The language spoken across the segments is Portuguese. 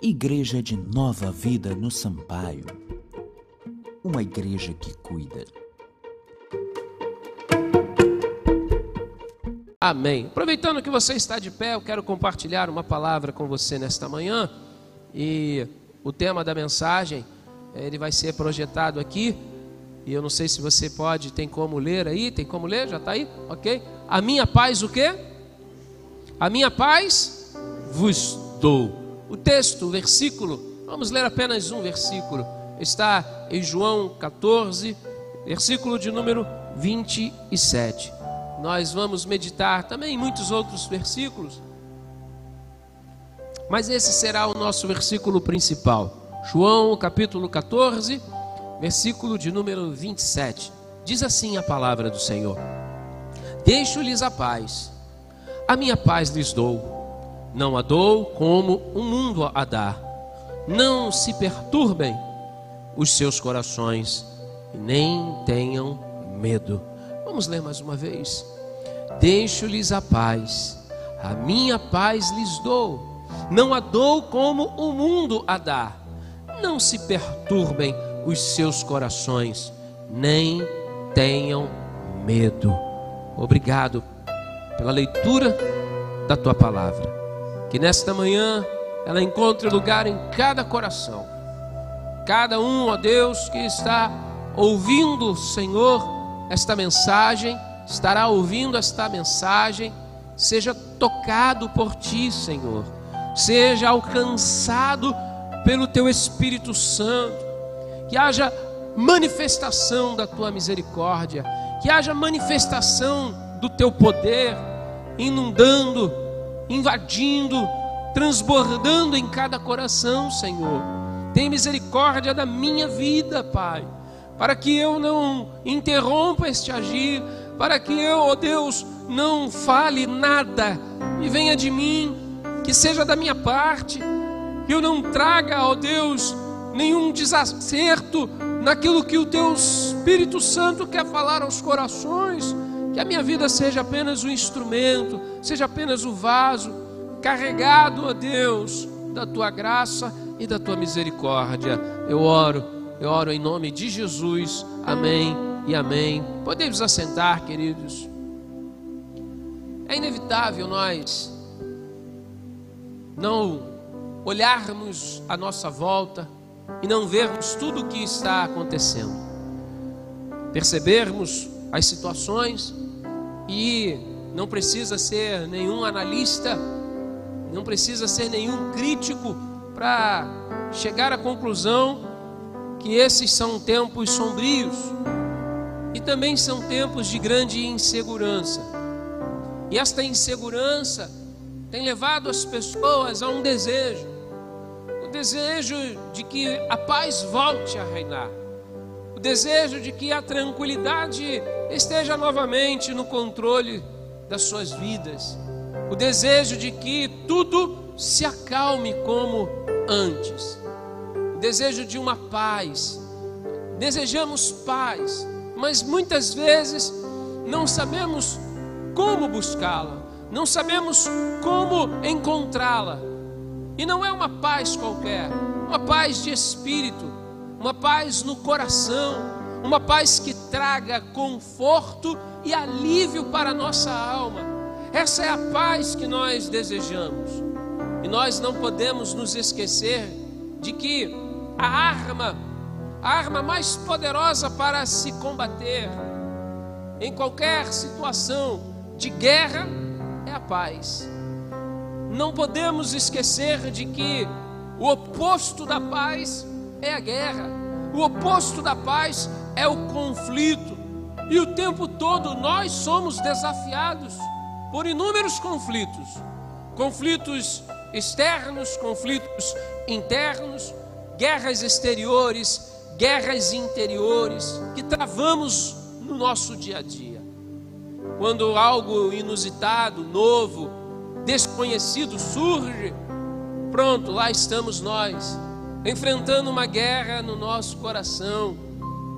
Igreja de Nova Vida no Sampaio. Uma igreja que cuida. Amém. Aproveitando que você está de pé, eu quero compartilhar uma palavra com você nesta manhã. E o tema da mensagem, ele vai ser projetado aqui. E eu não sei se você pode, tem como ler aí? Tem como ler? Já está aí? Ok? A minha paz o quê? A minha paz vos dou. O texto, o versículo, vamos ler apenas um versículo. Está em João 14, versículo de número 27. Nós vamos meditar também em muitos outros versículos. Mas esse será o nosso versículo principal. João capítulo 14, versículo de número 27. Diz assim a palavra do Senhor: Deixo-lhes a paz a minha paz lhes dou, não a dou como o mundo a dá. Não se perturbem os seus corações, nem tenham medo. Vamos ler mais uma vez. Deixo-lhes a paz, a minha paz lhes dou, não a dou como o mundo a dá. Não se perturbem os seus corações, nem tenham medo. Obrigado pela leitura da tua palavra. Que nesta manhã ela encontre lugar em cada coração. Cada um, ó Deus, que está ouvindo, Senhor, esta mensagem, estará ouvindo esta mensagem, seja tocado por ti, Senhor. Seja alcançado pelo teu Espírito Santo. Que haja manifestação da tua misericórdia, que haja manifestação do teu poder inundando, invadindo, transbordando em cada coração, Senhor. Tem misericórdia da minha vida, Pai, para que eu não interrompa este agir, para que eu, ó oh Deus, não fale nada e venha de mim, que seja da minha parte, que eu não traga, ó oh Deus, nenhum desacerto naquilo que o teu Espírito Santo quer falar aos corações que a minha vida seja apenas um instrumento, seja apenas o um vaso carregado, ó Deus, da tua graça e da tua misericórdia. Eu oro, eu oro em nome de Jesus. Amém e amém. Podemos assentar, queridos. É inevitável nós não olharmos à nossa volta e não vermos tudo o que está acontecendo. Percebermos as situações e não precisa ser nenhum analista, não precisa ser nenhum crítico para chegar à conclusão que esses são tempos sombrios e também são tempos de grande insegurança. E esta insegurança tem levado as pessoas a um desejo, o desejo de que a paz volte a reinar, desejo de que a tranquilidade esteja novamente no controle das suas vidas. O desejo de que tudo se acalme como antes. O desejo de uma paz. Desejamos paz, mas muitas vezes não sabemos como buscá-la, não sabemos como encontrá-la. E não é uma paz qualquer, uma paz de espírito, uma paz no coração, uma paz que traga conforto e alívio para a nossa alma. Essa é a paz que nós desejamos. E nós não podemos nos esquecer de que a arma, a arma mais poderosa para se combater em qualquer situação de guerra é a paz. Não podemos esquecer de que o oposto da paz é a guerra. O oposto da paz é o conflito. E o tempo todo nós somos desafiados por inúmeros conflitos conflitos externos, conflitos internos, guerras exteriores, guerras interiores que travamos no nosso dia a dia. Quando algo inusitado, novo, desconhecido surge, pronto, lá estamos nós, enfrentando uma guerra no nosso coração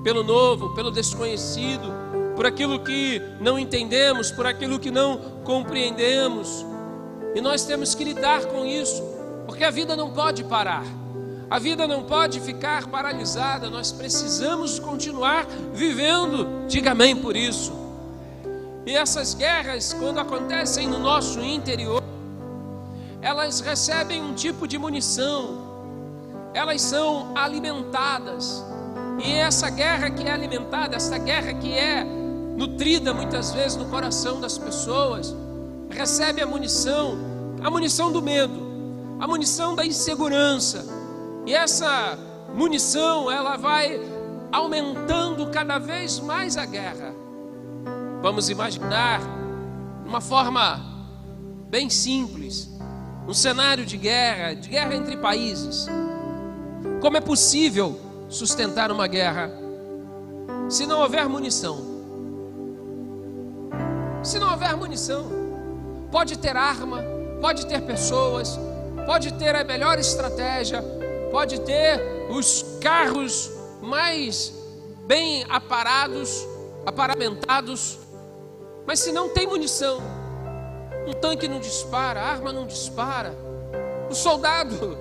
pelo novo, pelo desconhecido, por aquilo que não entendemos, por aquilo que não compreendemos. E nós temos que lidar com isso. Porque a vida não pode parar. A vida não pode ficar paralisada, nós precisamos continuar vivendo. Diga amém por isso. E essas guerras, quando acontecem no nosso interior, elas recebem um tipo de munição, elas são alimentadas. E essa guerra que é alimentada, essa guerra que é nutrida muitas vezes no coração das pessoas, recebe a munição, a munição do medo, a munição da insegurança e essa munição, ela vai aumentando cada vez mais a guerra. Vamos imaginar uma forma bem simples, um cenário de guerra, de guerra entre países. Como é possível sustentar uma guerra se não houver munição? Se não houver munição, pode ter arma, pode ter pessoas, pode ter a melhor estratégia, pode ter os carros mais bem aparados, aparamentados, mas se não tem munição, um tanque não dispara, a arma não dispara, o soldado,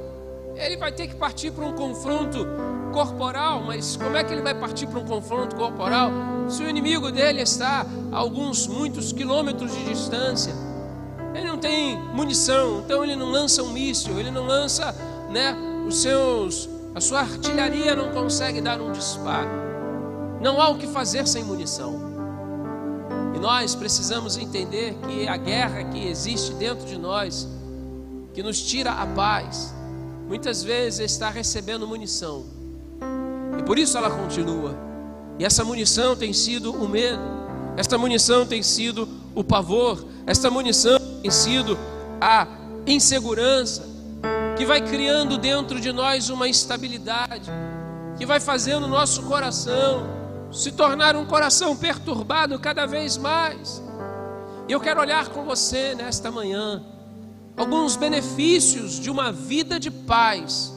ele vai ter que partir para um confronto corporal, mas como é que ele vai partir para um confronto corporal se o inimigo dele está a alguns, muitos quilômetros de distância? Ele não tem munição, então ele não lança um míssil, ele não lança, né, os seus, a sua artilharia não consegue dar um disparo. Não há o que fazer sem munição. E nós precisamos entender que a guerra que existe dentro de nós, que nos tira a paz, muitas vezes está recebendo munição. E por isso ela continua. E essa munição tem sido o medo, esta munição tem sido o pavor, esta munição tem sido a insegurança, que vai criando dentro de nós uma instabilidade, que vai fazendo o nosso coração se tornar um coração perturbado cada vez mais. E eu quero olhar com você nesta manhã alguns benefícios de uma vida de paz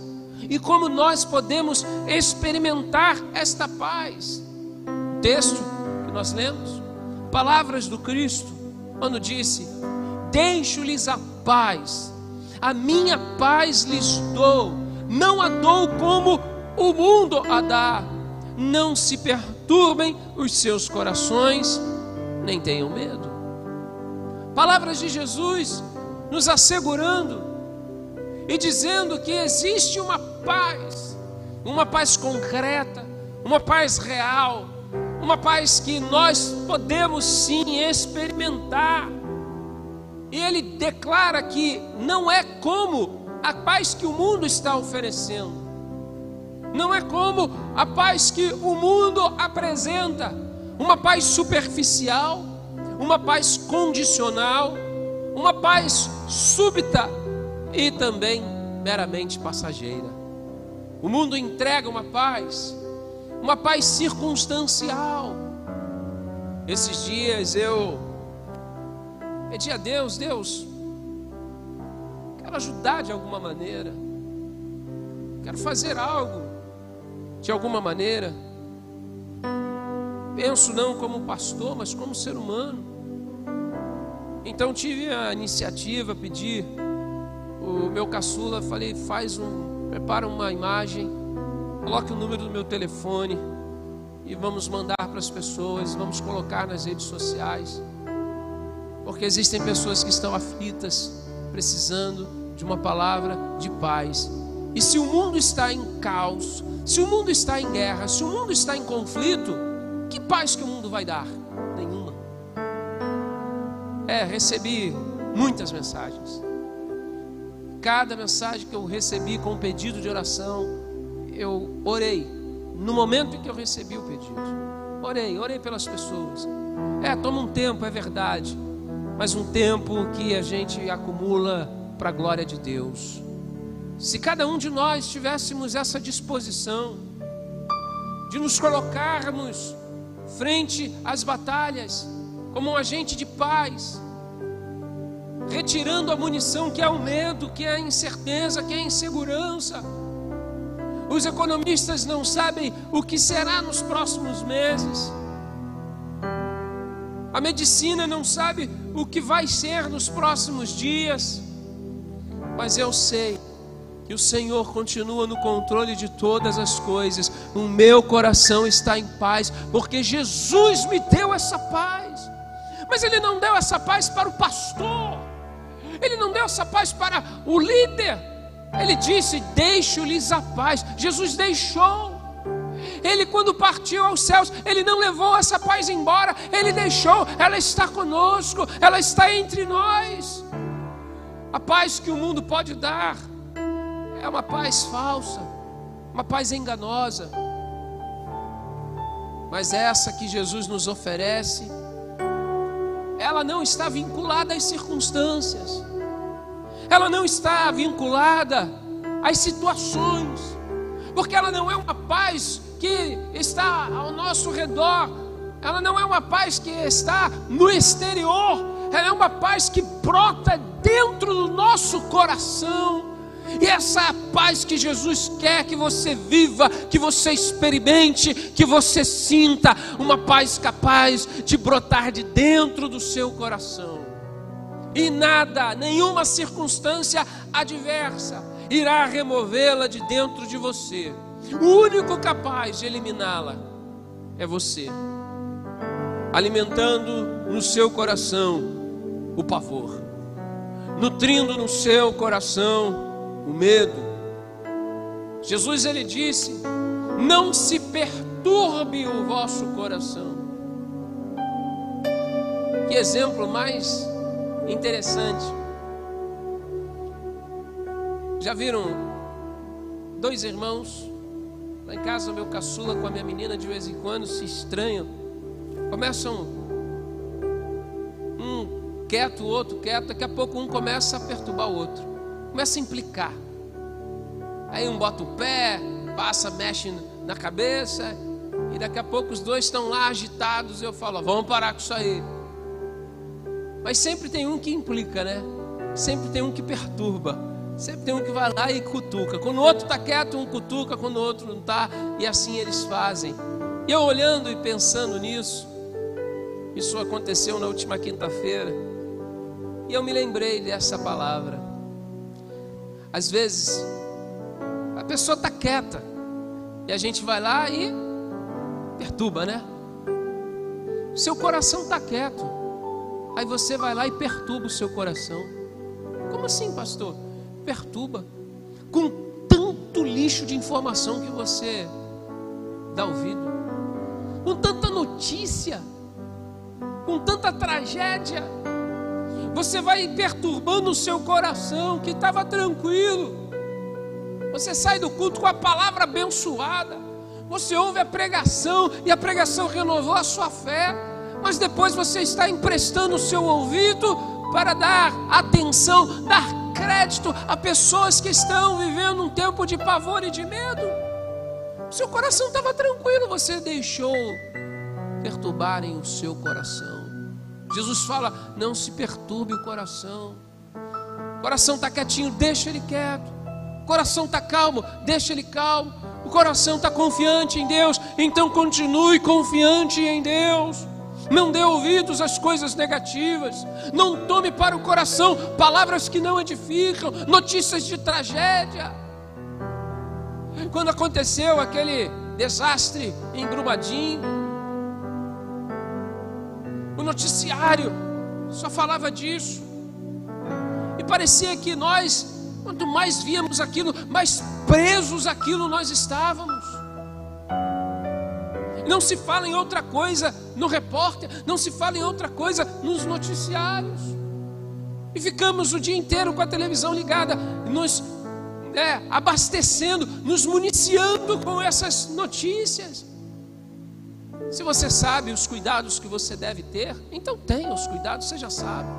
e como nós podemos experimentar esta paz. O texto que nós lemos, palavras do Cristo, quando disse: Deixo-lhes a paz a minha paz lhes dou, não a dou como o mundo a dá. Não se perturbem os seus corações, nem tenham medo. Palavras de Jesus nos assegurando e dizendo que existe uma paz, uma paz concreta, uma paz real, uma paz que nós podemos sim experimentar e ele declara que não é como a paz que o mundo está oferecendo. Não é como a paz que o mundo apresenta, uma paz superficial, uma paz condicional, uma paz súbita e também meramente passageira. O mundo entrega uma paz, uma paz circunstancial. Esses dias eu Pedir a Deus, Deus, quero ajudar de alguma maneira, quero fazer algo de alguma maneira. Penso não como pastor, mas como ser humano. Então tive a iniciativa, pedi o meu caçula, falei, faz um, prepara uma imagem, coloque o número do meu telefone e vamos mandar para as pessoas, vamos colocar nas redes sociais. Porque existem pessoas que estão aflitas, precisando de uma palavra de paz. E se o mundo está em caos, se o mundo está em guerra, se o mundo está em conflito, que paz que o mundo vai dar? É, recebi muitas mensagens. Cada mensagem que eu recebi com um pedido de oração, eu orei. No momento em que eu recebi o pedido, orei, orei pelas pessoas. É, toma um tempo, é verdade mas um tempo que a gente acumula para a glória de Deus. Se cada um de nós tivéssemos essa disposição de nos colocarmos frente às batalhas como um agente de paz, retirando a munição que é o medo, que é a incerteza, que é a insegurança. Os economistas não sabem o que será nos próximos meses. A medicina não sabe o que vai ser nos próximos dias, mas eu sei que o Senhor continua no controle de todas as coisas. O meu coração está em paz, porque Jesus me deu essa paz. Mas Ele não deu essa paz para o pastor, Ele não deu essa paz para o líder. Ele disse: Deixo-lhes a paz. Jesus deixou. Ele, quando partiu aos céus, ele não levou essa paz embora, ele deixou, ela está conosco, ela está entre nós. A paz que o mundo pode dar é uma paz falsa, uma paz enganosa. Mas essa que Jesus nos oferece, ela não está vinculada às circunstâncias, ela não está vinculada às situações, porque ela não é uma paz que está ao nosso redor, ela não é uma paz que está no exterior, ela é uma paz que brota dentro do nosso coração. E essa é a paz que Jesus quer que você viva, que você experimente, que você sinta, uma paz capaz de brotar de dentro do seu coração. E nada, nenhuma circunstância adversa irá removê-la de dentro de você. O único capaz de eliminá-la é você, alimentando no seu coração o pavor, nutrindo no seu coração o medo. Jesus ele disse: Não se perturbe o vosso coração. Que exemplo mais interessante. Já viram dois irmãos Lá em casa, meu caçula com a minha menina de vez em quando se estranham. Começam um quieto, o outro quieto. Daqui a pouco um começa a perturbar o outro. Começa a implicar. Aí um bota o pé, passa, mexe na cabeça. E daqui a pouco os dois estão lá agitados. Eu falo, vamos parar com isso aí. Mas sempre tem um que implica, né? Sempre tem um que perturba. Sempre tem um que vai lá e cutuca. Quando o outro está quieto, um cutuca, quando o outro não está, e assim eles fazem. E eu olhando e pensando nisso, isso aconteceu na última quinta-feira, e eu me lembrei dessa palavra. Às vezes, a pessoa está quieta, e a gente vai lá e perturba, né? Seu coração está quieto, aí você vai lá e perturba o seu coração. Como assim, pastor? perturba com tanto lixo de informação que você dá ouvido, com tanta notícia, com tanta tragédia. Você vai perturbando o seu coração que estava tranquilo. Você sai do culto com a palavra abençoada. Você ouve a pregação e a pregação renovou a sua fé. Mas depois você está emprestando o seu ouvido para dar atenção, dar crédito a pessoas que estão vivendo um tempo de pavor e de medo. Seu coração estava tranquilo, você deixou perturbarem o seu coração. Jesus fala: não se perturbe o coração. O coração está quietinho, deixa ele quieto. O coração está calmo, deixa ele calmo. O coração está confiante em Deus, então continue confiante em Deus. Não dê ouvidos às coisas negativas. Não tome para o coração palavras que não edificam, notícias de tragédia. Quando aconteceu aquele desastre em Brumadinho, noticiário só falava disso. E parecia que nós, quanto mais víamos aquilo, mais presos aquilo nós estávamos. Não se fala em outra coisa no repórter, não se fala em outra coisa nos noticiários. E ficamos o dia inteiro com a televisão ligada, nos é, abastecendo, nos municiando com essas notícias. Se você sabe os cuidados que você deve ter, então tenha os cuidados, você já sabe.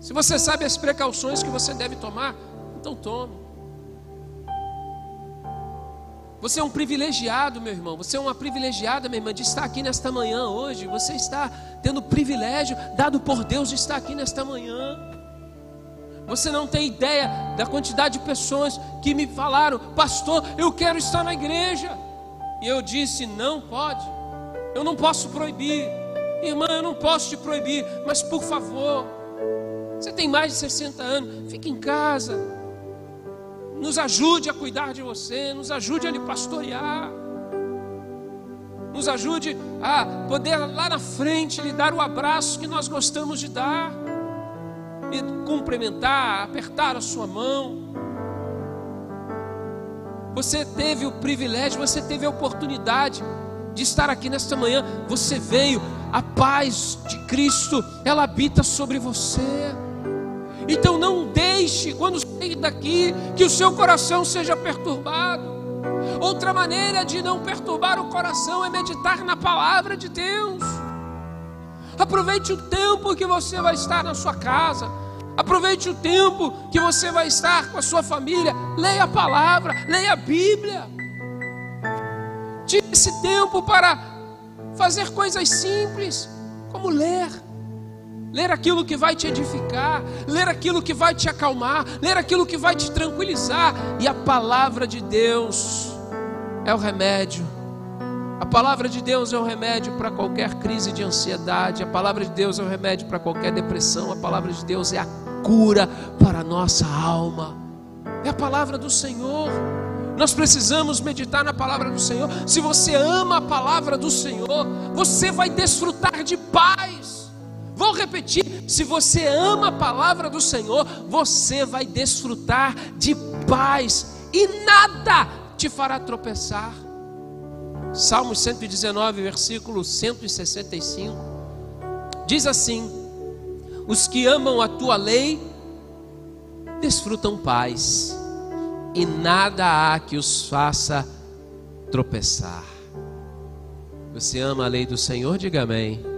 Se você sabe as precauções que você deve tomar, então tome. Você é um privilegiado, meu irmão. Você é uma privilegiada, minha irmã, de estar aqui nesta manhã hoje. Você está tendo o privilégio dado por Deus de estar aqui nesta manhã. Você não tem ideia da quantidade de pessoas que me falaram, pastor, eu quero estar na igreja. E eu disse, não pode. Eu não posso proibir. Irmã, eu não posso te proibir, mas por favor, você tem mais de 60 anos, fique em casa. nos ajude a cuidar de você, nos ajude a lhe pastorear, nos ajude a poder lá na frente lhe dar o abraço que nós gostamos de dar, lhe cumprimentar, apertar a sua mão. Você teve o privilégio, você teve a oportunidade de estar aqui nesta manhã. Você veio, a paz de Cristo, ela habita sobre você. Então não deixe, quando sair daqui, que o seu coração seja perturbado. Outra maneira de não perturbar o coração é meditar na palavra de Deus. Aproveite o tempo que você vai estar na sua casa. Aproveite o tempo que você vai estar com a sua família. Leia a palavra, leia a Bíblia. Tire esse tempo para fazer coisas simples, como ler ler aquilo que vai te edificar, ler aquilo que vai te acalmar, ler aquilo que vai te tranquilizar. E a palavra de Deus é o remédio. A palavra de Deus é o remédio para qualquer crise de ansiedade, a palavra de Deus é o remédio para qualquer depressão, a palavra de Deus é a cura para a nossa alma. É a palavra do Senhor. Nós precisamos meditar na palavra do Senhor. Se você ama a palavra do Senhor, você vai desfrutar de paz. Vou repetir: se você ama a palavra do Senhor, você vai desfrutar de paz e nada te fará tropeçar. Salmos 119, versículo 165, diz assim: Os que amam a tua lei desfrutam paz, e nada há que os faça tropeçar. Você ama a lei do Senhor? Diga amém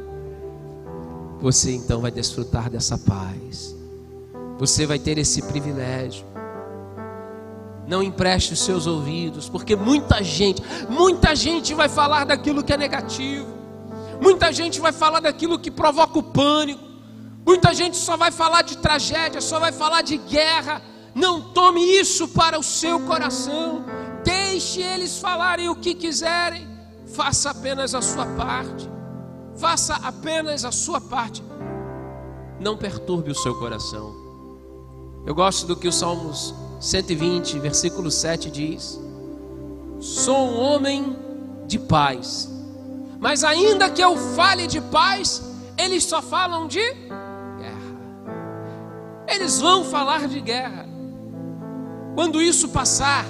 você então vai desfrutar dessa paz. Você vai ter esse privilégio. Não empreste os seus ouvidos, porque muita gente, muita gente vai falar daquilo que é negativo. Muita gente vai falar daquilo que provoca o pânico. Muita gente só vai falar de tragédia, só vai falar de guerra. Não tome isso para o seu coração. Deixe eles falarem o que quiserem. Faça apenas a sua parte. Faça apenas a sua parte. Não perturbe o seu coração. Eu gosto do que o Salmos 120, versículo 7 diz: Sou um homem de paz. Mas ainda que eu fale de paz, eles só falam de guerra. Eles vão falar de guerra. Quando isso passar,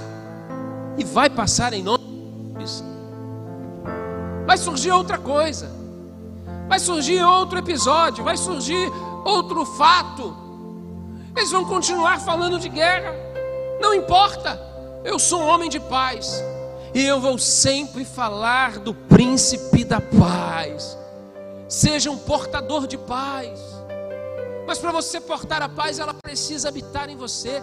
e vai passar em nome de vai surgir outra coisa vai surgir outro episódio, vai surgir outro fato. Eles vão continuar falando de guerra, não importa, eu sou um homem de paz, e eu vou sempre falar do príncipe da paz. Seja um portador de paz, mas para você portar a paz, ela precisa habitar em você,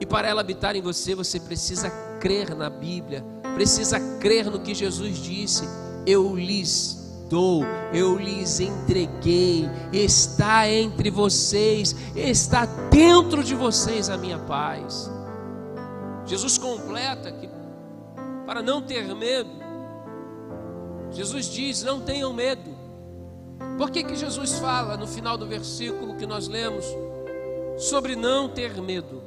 e para ela habitar em você, você precisa crer na Bíblia, precisa crer no que Jesus disse: Eu lhes dou, eu lhes entreguei, está entre vocês, está dentro de vocês a minha paz. Jesus completa que para não ter medo, Jesus diz: não tenham medo. Por que, que Jesus fala no final do versículo que nós lemos sobre não ter medo?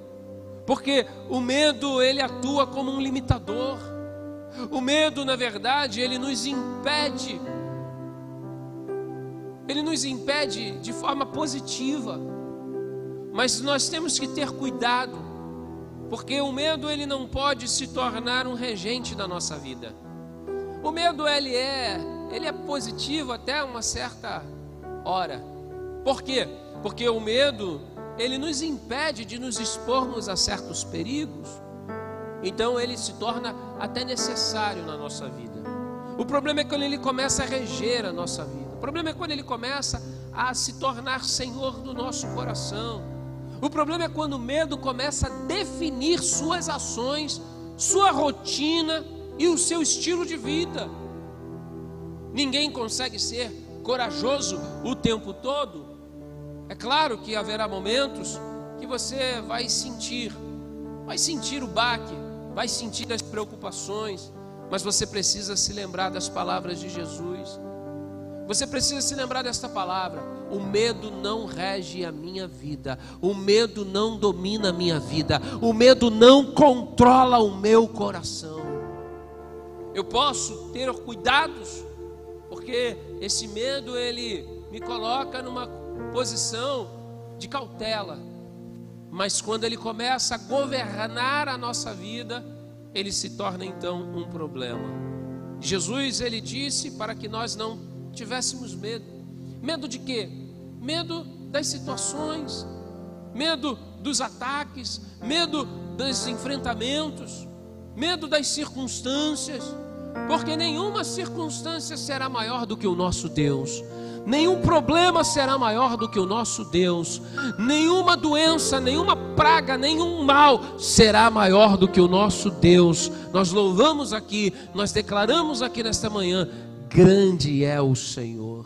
Porque o medo ele atua como um limitador. O medo, na verdade, ele nos impede ele nos impede de forma positiva. Mas nós temos que ter cuidado, porque o medo ele não pode se tornar um regente da nossa vida. O medo ele é, ele é positivo até uma certa hora. Por quê? Porque o medo ele nos impede de nos expormos a certos perigos. Então ele se torna até necessário na nossa vida. O problema é quando ele começa a reger a nossa vida. O problema é quando ele começa a se tornar senhor do nosso coração. O problema é quando o medo começa a definir suas ações, sua rotina e o seu estilo de vida. Ninguém consegue ser corajoso o tempo todo. É claro que haverá momentos que você vai sentir, vai sentir o baque, vai sentir as preocupações, mas você precisa se lembrar das palavras de Jesus. Você precisa se lembrar desta palavra. O medo não rege a minha vida. O medo não domina a minha vida. O medo não controla o meu coração. Eu posso ter cuidados, porque esse medo ele me coloca numa posição de cautela. Mas quando ele começa a governar a nossa vida, ele se torna então um problema. Jesus ele disse para que nós não tivéssemos medo. Medo de quê? Medo das situações, medo dos ataques, medo dos enfrentamentos, medo das circunstâncias, porque nenhuma circunstância será maior do que o nosso Deus. Nenhum problema será maior do que o nosso Deus. Nenhuma doença, nenhuma praga, nenhum mal será maior do que o nosso Deus. Nós louvamos aqui, nós declaramos aqui nesta manhã: grande é o Senhor.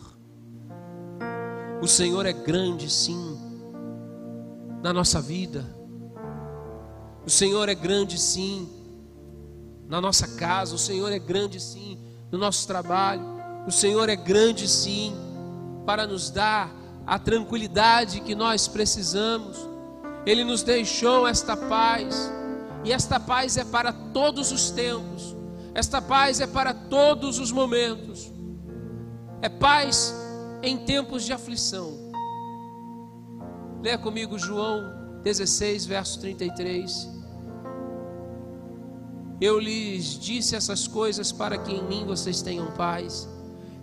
O Senhor é grande, sim, na nossa vida. O Senhor é grande, sim, na nossa casa. O Senhor é grande, sim, no nosso trabalho. O Senhor é grande, sim para nos dar a tranquilidade que nós precisamos. Ele nos deixou esta paz, e esta paz é para todos os tempos, esta paz é para todos os momentos, é paz em tempos de aflição. Leia comigo João 16, verso 33. Eu lhes disse essas coisas para que em mim vocês tenham paz.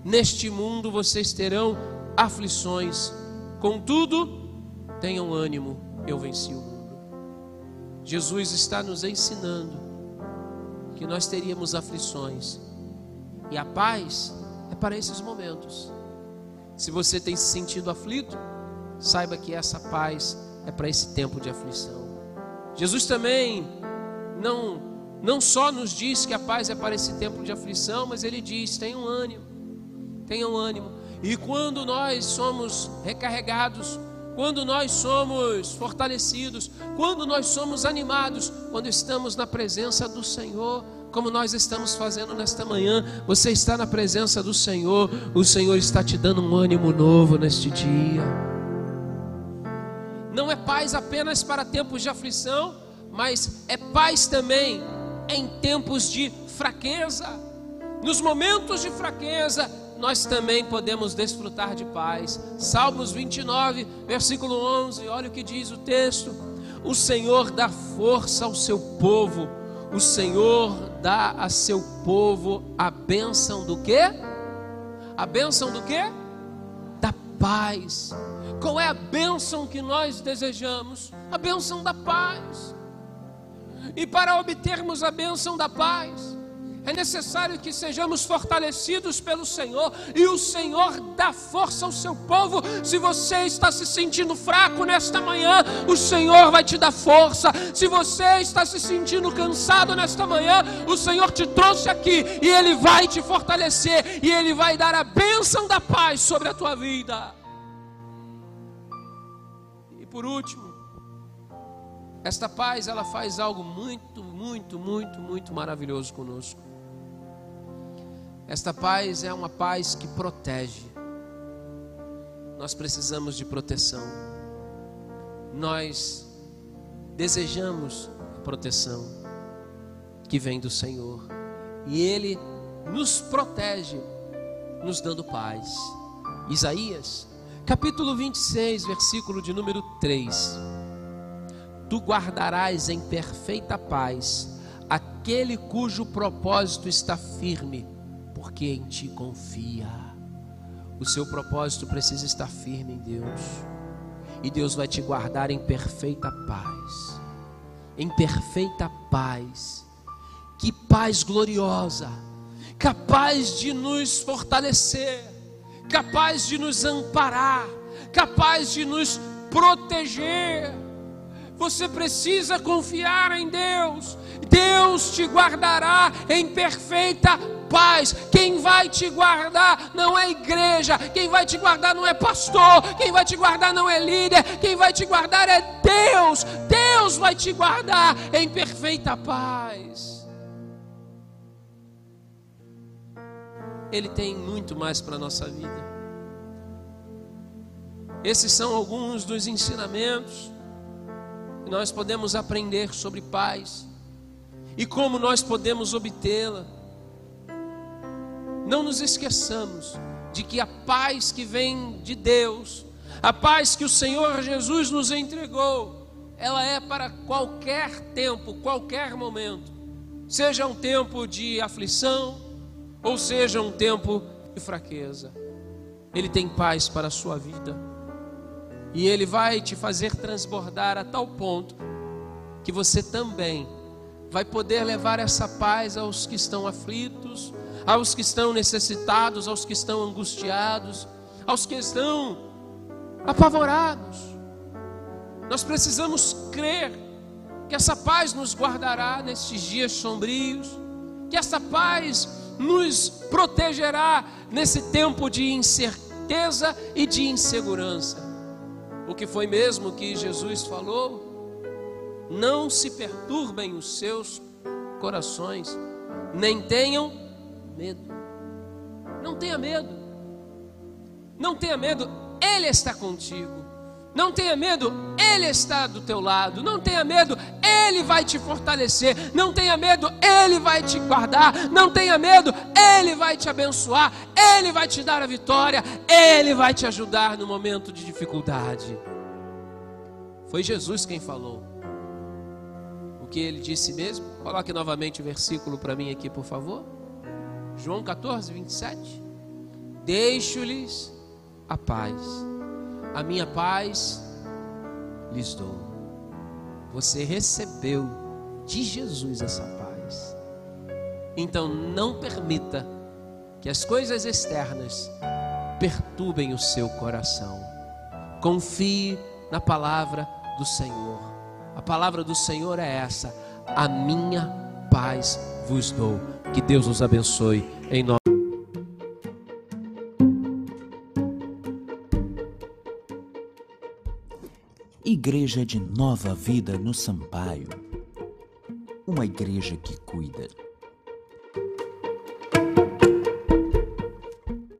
Neste mundo vocês terão aflições, contudo, tenham ânimo, eu venci o mundo. Jesus está nos ensinando que nós teríamos aflições, e a paz é para esses momentos. Se você tem se sentido aflito, saiba que essa paz é para esse tempo de aflição. Jesus também não não só nos diz que a paz é para esse tempo de aflição, mas ele diz: tenham ânimo tenham ânimo. E quando nós somos recarregados, quando nós somos fortalecidos, quando nós somos animados, quando estamos na presença do Senhor, como nós estamos fazendo nesta manhã, você está na presença do Senhor, o Senhor está te dando um ânimo novo neste dia. Não é paz apenas para tempos de aflição, mas é paz também em tempos de fraqueza. Nos momentos de fraqueza, nós também podemos desfrutar de paz. Salmos 29, versículo 11, olha o que diz o texto: O Senhor dá força ao seu povo, o Senhor dá a seu povo a bênção do quê? A bênção do quê? Da paz. Qual é a bênção que nós desejamos? A bênção da paz. E para obtermos a bênção da paz, é necessário que sejamos fortalecidos pelo Senhor e o Senhor dá força ao seu povo. Se você está se sentindo fraco nesta manhã, o Senhor vai te dar força. Se você está se sentindo cansado nesta manhã, o Senhor te trouxe aqui e Ele vai te fortalecer e Ele vai dar a bênção da paz sobre a tua vida. E por último, esta paz ela faz algo muito, muito, muito, muito maravilhoso conosco. Esta paz é uma paz que protege. Nós precisamos de proteção. Nós desejamos a proteção que vem do Senhor. E Ele nos protege, nos dando paz. Isaías, capítulo 26, versículo de número 3. Tu guardarás em perfeita paz aquele cujo propósito está firme porque em ti confia. O seu propósito precisa estar firme em Deus. E Deus vai te guardar em perfeita paz. Em perfeita paz. Que paz gloriosa, capaz de nos fortalecer, capaz de nos amparar, capaz de nos proteger. Você precisa confiar em Deus. Deus te guardará em perfeita paz. Quem vai te guardar não é igreja, quem vai te guardar não é pastor, quem vai te guardar não é líder, quem vai te guardar é Deus. Deus vai te guardar em perfeita paz. Ele tem muito mais para a nossa vida. Esses são alguns dos ensinamentos que nós podemos aprender sobre paz e como nós podemos obtê-la. Não nos esqueçamos de que a paz que vem de Deus, a paz que o Senhor Jesus nos entregou, ela é para qualquer tempo, qualquer momento. Seja um tempo de aflição, ou seja um tempo de fraqueza. Ele tem paz para a sua vida. E ele vai te fazer transbordar a tal ponto que você também vai poder levar essa paz aos que estão aflitos, aos que estão necessitados, aos que estão angustiados, aos que estão apavorados. Nós precisamos crer que essa paz nos guardará nesses dias sombrios, que essa paz nos protegerá nesse tempo de incerteza e de insegurança. O que foi mesmo que Jesus falou? Não se perturbem os seus corações, nem tenham medo. Não tenha medo. Não tenha medo, Ele está contigo. Não tenha medo, Ele está do teu lado. Não tenha medo, Ele vai te fortalecer. Não tenha medo, Ele vai te guardar. Não tenha medo, Ele vai te abençoar. Ele vai te dar a vitória. Ele vai te ajudar no momento de dificuldade. Foi Jesus quem falou. O que ele disse mesmo? Coloque novamente o versículo para mim aqui, por favor. João 14, 27. Deixo-lhes a paz a minha paz lhes dou. Você recebeu de Jesus essa paz. Então não permita que as coisas externas perturbem o seu coração. Confie na palavra do Senhor. A palavra do Senhor é essa: a minha paz vos dou. Que Deus os abençoe em nome Igreja de Nova Vida no Sampaio. Uma igreja que cuida.